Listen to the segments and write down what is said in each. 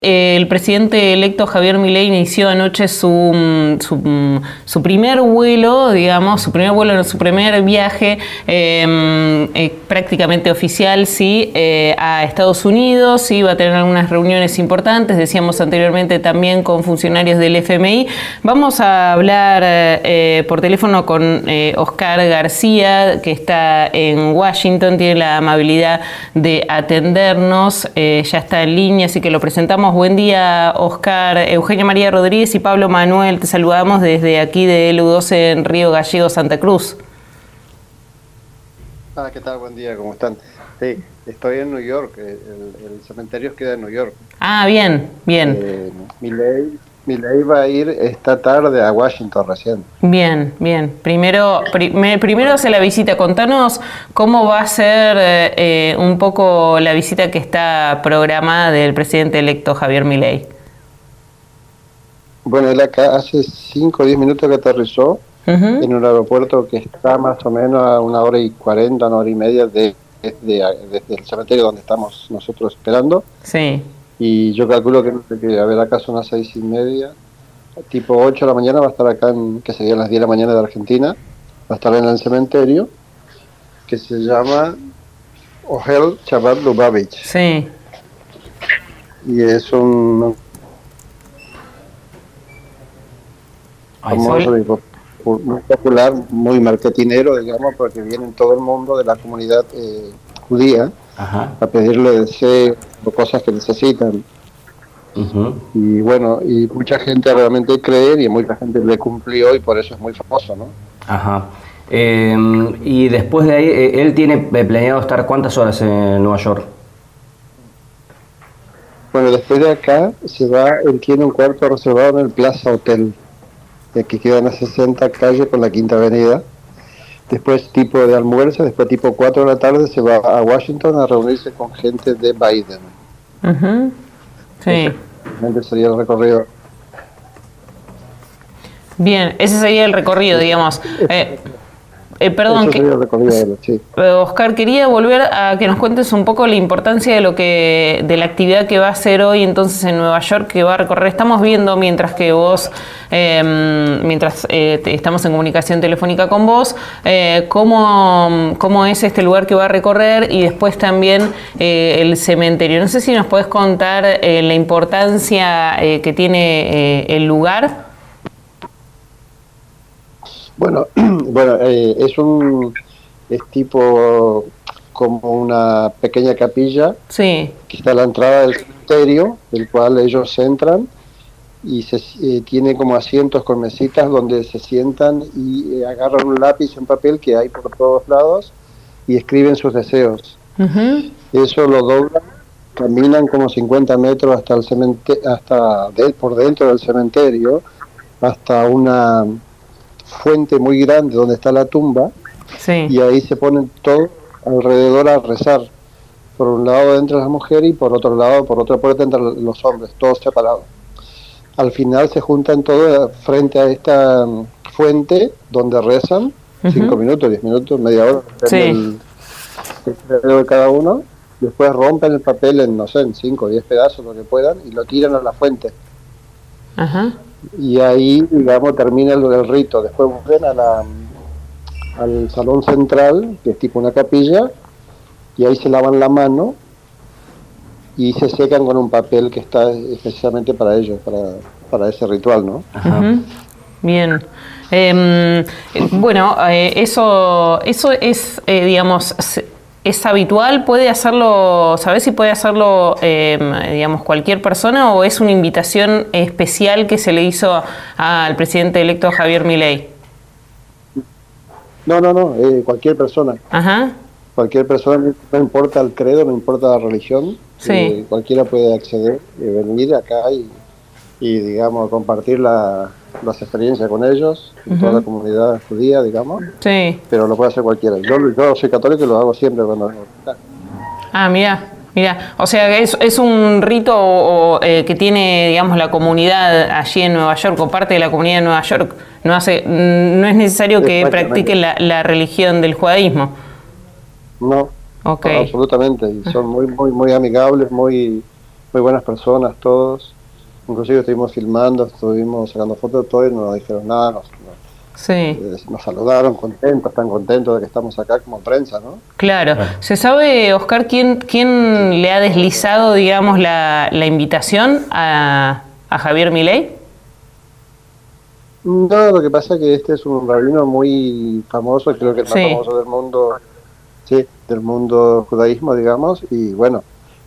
El presidente electo Javier Milei inició anoche su, mm, mm, su, primer vuelo, digamos, su primer vuelo, su primer viaje em, eh, prácticamente oficial, sí, eh, a Estados Unidos, sí, va a tener algunas reuniones importantes, decíamos anteriormente también con funcionarios del FMI. Vamos a hablar eh, por teléfono con Oscar García, que está en Washington, tiene la amabilidad de atendernos, ya está en línea, así que lo presentamos Buen día, Oscar. Eugenia María Rodríguez y Pablo Manuel, te saludamos desde aquí de LU12 en Río Gallego, Santa Cruz. Ah, ¿qué tal? Buen día, ¿cómo están? Sí, estoy en New York, el, cementerio queda en New York. Ah, bien, bien. Eh, mi ley mi ley va a ir esta tarde a Washington recién. Bien, bien. Primero, primero hace la visita. Contanos cómo va a ser eh, eh, un poco la visita que está programada del presidente electo Javier Milei. Bueno, él acá hace 5 o 10 minutos que aterrizó en un aeropuerto que está más o menos a una hora y 40, una hora y media de, desde el cementerio donde estamos nosotros esperando. Sí. Y yo calculo que, que a ver, acá son las seis y media, tipo 8 de la mañana va a estar acá, en, que serían las 10 de la mañana de Argentina, va a estar en el cementerio, que se llama Ohel Chabat Lubavitch. Sí. Y es un... muy popular, muy marketinero, digamos, porque viene en todo el mundo de la comunidad eh, judía a pedirle deseos o cosas que necesitan. Y bueno, y mucha gente realmente cree y mucha gente le cumplió y por eso es muy famoso, ¿no? Ajá. Em, y después de ahí, eh, ¿él tiene planeado estar cuántas horas en Nueva York? Bueno, después de acá se va, él tiene un cuarto reservado en el Plaza Hotel, que queda en la 60 calle con la Quinta Avenida después tipo de almuerzo, después tipo 4 de la tarde se va a Washington a reunirse con gente de Biden. Sí. Ese sería el recorrido. Bien, ese sería el recorrido, digamos. Eh, eh, perdón, que, Oscar, quería volver a que nos cuentes un poco la importancia de lo que, de la actividad que va a hacer hoy entonces en Nueva York, que va a recorrer. Estamos viendo mientras que vos, em, mientras eh, estamos en comunicación telefónica con vos, eh, cómo, cómo, es este lugar que va a recorrer y después también el cementerio. No sé si nos podés contar la importancia que tiene el lugar. Bueno, bueno eh, es un es tipo como una pequeña capilla sí. que está a la entrada del cementerio, del cual ellos entran y se, eh, tiene como asientos con mesitas donde se sientan y eh, agarran un lápiz un papel que hay por todos lados y escriben sus deseos. Eso lo doblan, caminan como 50 metros hasta el cementerio, hasta por dentro del cementerio, hasta una fuente muy grande donde está la tumba y ahí se ponen todos alrededor a rezar. Por un lado entra la mujer y por otro lado, por otra puerta entran los hombres, todos separados. Al final se juntan todos frente a esta mm, fuente donde rezan, cinco minutos, diez minutos, media hora, el, de cada uno. Después rompen el papel en, no sé, en cinco o diez pedazos, lo que puedan, y lo tiran a la fuente. Ajá y ahí, digamos, termina el, rito. Después vuelven a la, al salón central, que es tipo una capilla, y ahí se lavan la mano y se secan con un papel que está especialmente para ellos, para, para ese ritual, ¿no? Bien. Em, bueno, eh, eso, eso es, eh, digamos, ¿Es habitual? ¿Puede hacerlo, sabes si puede hacerlo, em, digamos, cualquier persona o es una invitación especial que se le hizo al presidente electo Javier Milei? No, no, no, eh, cualquier persona. Ajá. Cualquier persona, no importa el credo, no importa la religión, sí. Eh, cualquiera puede acceder, y venir acá y, y digamos, compartir la, las experiencias con ellos, toda la comunidad judía, digamos. Sí. Pero lo puede hacer cualquiera. Yo, yo soy católico y lo hago siempre cuando... Ah, mira. Mira, o sea, es, es un rito eh, que tiene, digamos, la comunidad allí en Nueva York o parte de la comunidad de Nueva York. No hace, no es necesario que practiquen la, la religión del judaísmo. No, Ok. no, absolutamente. Y son muy, muy, muy amigables, muy, muy buenas personas todos. Inclusive estuvimos filmando, estuvimos sacando fotos, todo y no nos dijeron nada, nos, Sí, eh, nos saludaron contentos, están contentos de que estamos acá como prensa, ¿no? claro. ¿Se sabe, Oscar, quién, quién le ha deslizado, digamos, la, la invitación a, a Javier Milei? No, lo que pasa es que este es un rabino muy famoso, creo que el más Sí. famoso del mundo, sí, del mundo judaísmo, digamos, y bueno,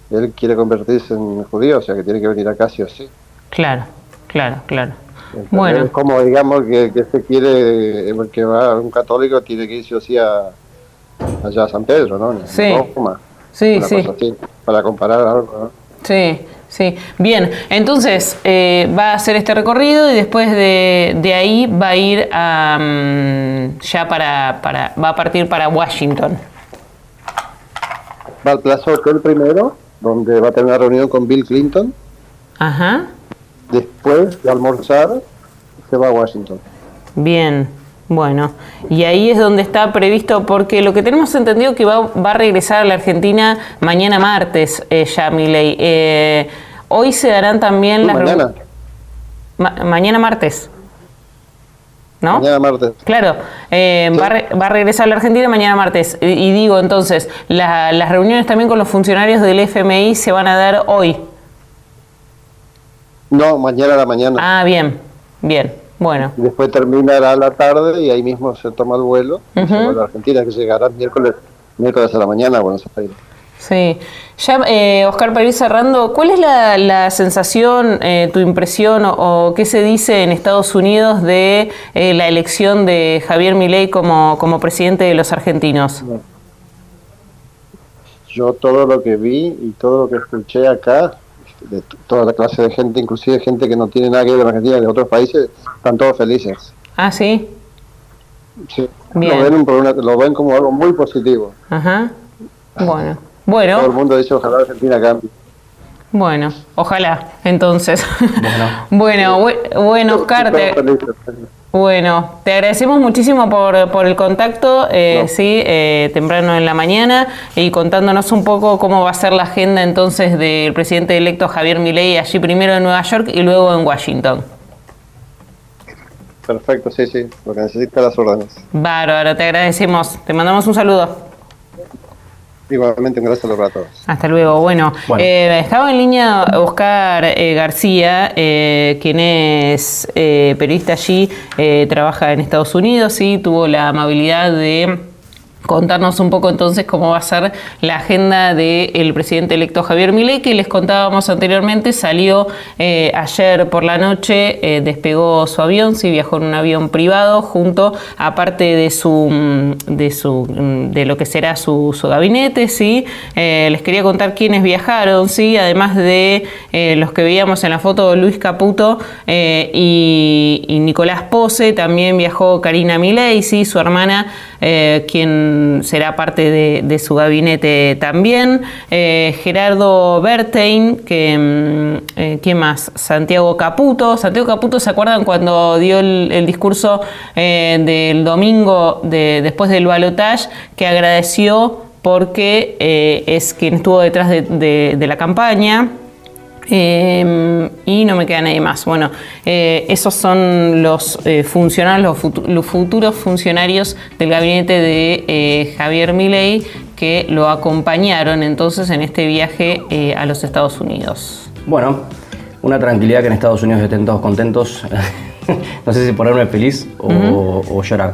él quiere convertirse en judío, o sea que tiene que venir acá sí o sí. Claro, claro, claro. Entonces, Bueno. Es como, digamos, que, que se quiere, el que va un católico tiene que ir sí o sí a, allá a San Pedro, ¿no? En Sí. Roma, Sí, sí. así, para comparar algo, ¿no? Sí, sí. Bien, entonces eh, va a hacer este recorrido y después de, de ahí va a ir a, mm, ya para, para, va a partir para Washington. Va al Plaza Hotel primero, donde va a tener una reunión con Bill Clinton, Ajá, después de almorzar se va a Washington. bien, bueno. Y ahí es donde está previsto, porque lo que tenemos entendido que va, va a regresar a la Argentina mañana martes, eh, ya Milei. Eh, hoy se darán también las... mañana, Ma- mañana martes. ¿No? mañana martes. Claro, eh, va, a re- va a regresar a la Argentina mañana martes. Y, y digo, entonces, la- las reuniones también con los funcionarios del FMI se van a dar hoy. No, mañana a la mañana. Ah, bien, bien, bueno. Y después terminará la tarde y ahí mismo se toma el vuelo y se Ujú. vuelve a Argentina, que llegará miércoles, miércoles a la mañana a Buenos Aires. Sí. Ya, eh, Oscar, para ir cerrando, ¿cuál es la, la sensación, eh, tu impresión o, o qué se dice en Estados Unidos de eh, la elección de Javier Milei como, como presidente de los argentinos? Yo todo lo que vi y todo lo que escuché acá, de toda la clase de gente, inclusive gente que no tiene nada que ver con Argentina, de otros países, están todos felices. Ah, sí. Sí. Bien. Lo, ven por una- lo ven como algo muy positivo. Ajá. Bueno. Todo el Bueno, mundo dice ojalá Argentina cambie. bueno, ojalá, entonces. Bueno. Bueno, bu- bueno, Oscar, te. Bueno, te agradecemos muchísimo por, por el contacto, eh, No. sí, eh, temprano en la mañana y contándonos un poco cómo va a ser la agenda entonces del presidente electo Javier Milei allí primero en Nueva York y luego en Washington. Perfecto, sí, sí, lo que necesita las órdenes. Bárbaro, te agradecemos. Te mandamos un saludo. Igualmente, un gracias para todos. Hasta luego. Bueno, Bueno. eh, estaba en línea Oscar eh, García, eh, quien es eh, periodista allí, eh, trabaja en Estados Unidos y tuvo la amabilidad de contarnos un poco entonces cómo va a ser la agenda del presidente electo Javier Milei, que les contábamos anteriormente, salió eh, ayer por la noche, eh, despegó su avión, sí viajó en un avión privado junto, aparte de su mm, de su mm, de lo que será su, su gabinete, sí. Eh, les quería contar quiénes viajaron, sí, además de los que veíamos en la foto, Luis Caputo y, y Nicolás Pose, también viajó Karina Milei, sí, su hermana, eh, quien será parte de, su gabinete también. Eh, Gerardo Bertein, que, mm, eh, ¿quién más? Santiago Caputo. Santiago Caputo, ¿se acuerdan cuando dio el, discurso del domingo de, después del balotage que agradeció porque es quien estuvo detrás de, de- de la campaña? Eh, y no me queda nadie más. Bueno, eh, esos son los eh, funcionarios, los, futu- los futuros funcionarios del gabinete de eh, Javier Milei que lo acompañaron entonces en este viaje eh, a los Estados Unidos. Bueno, una tranquilidad que en Estados Unidos estén todos contentos. no sé si ponerme feliz o, o llorar.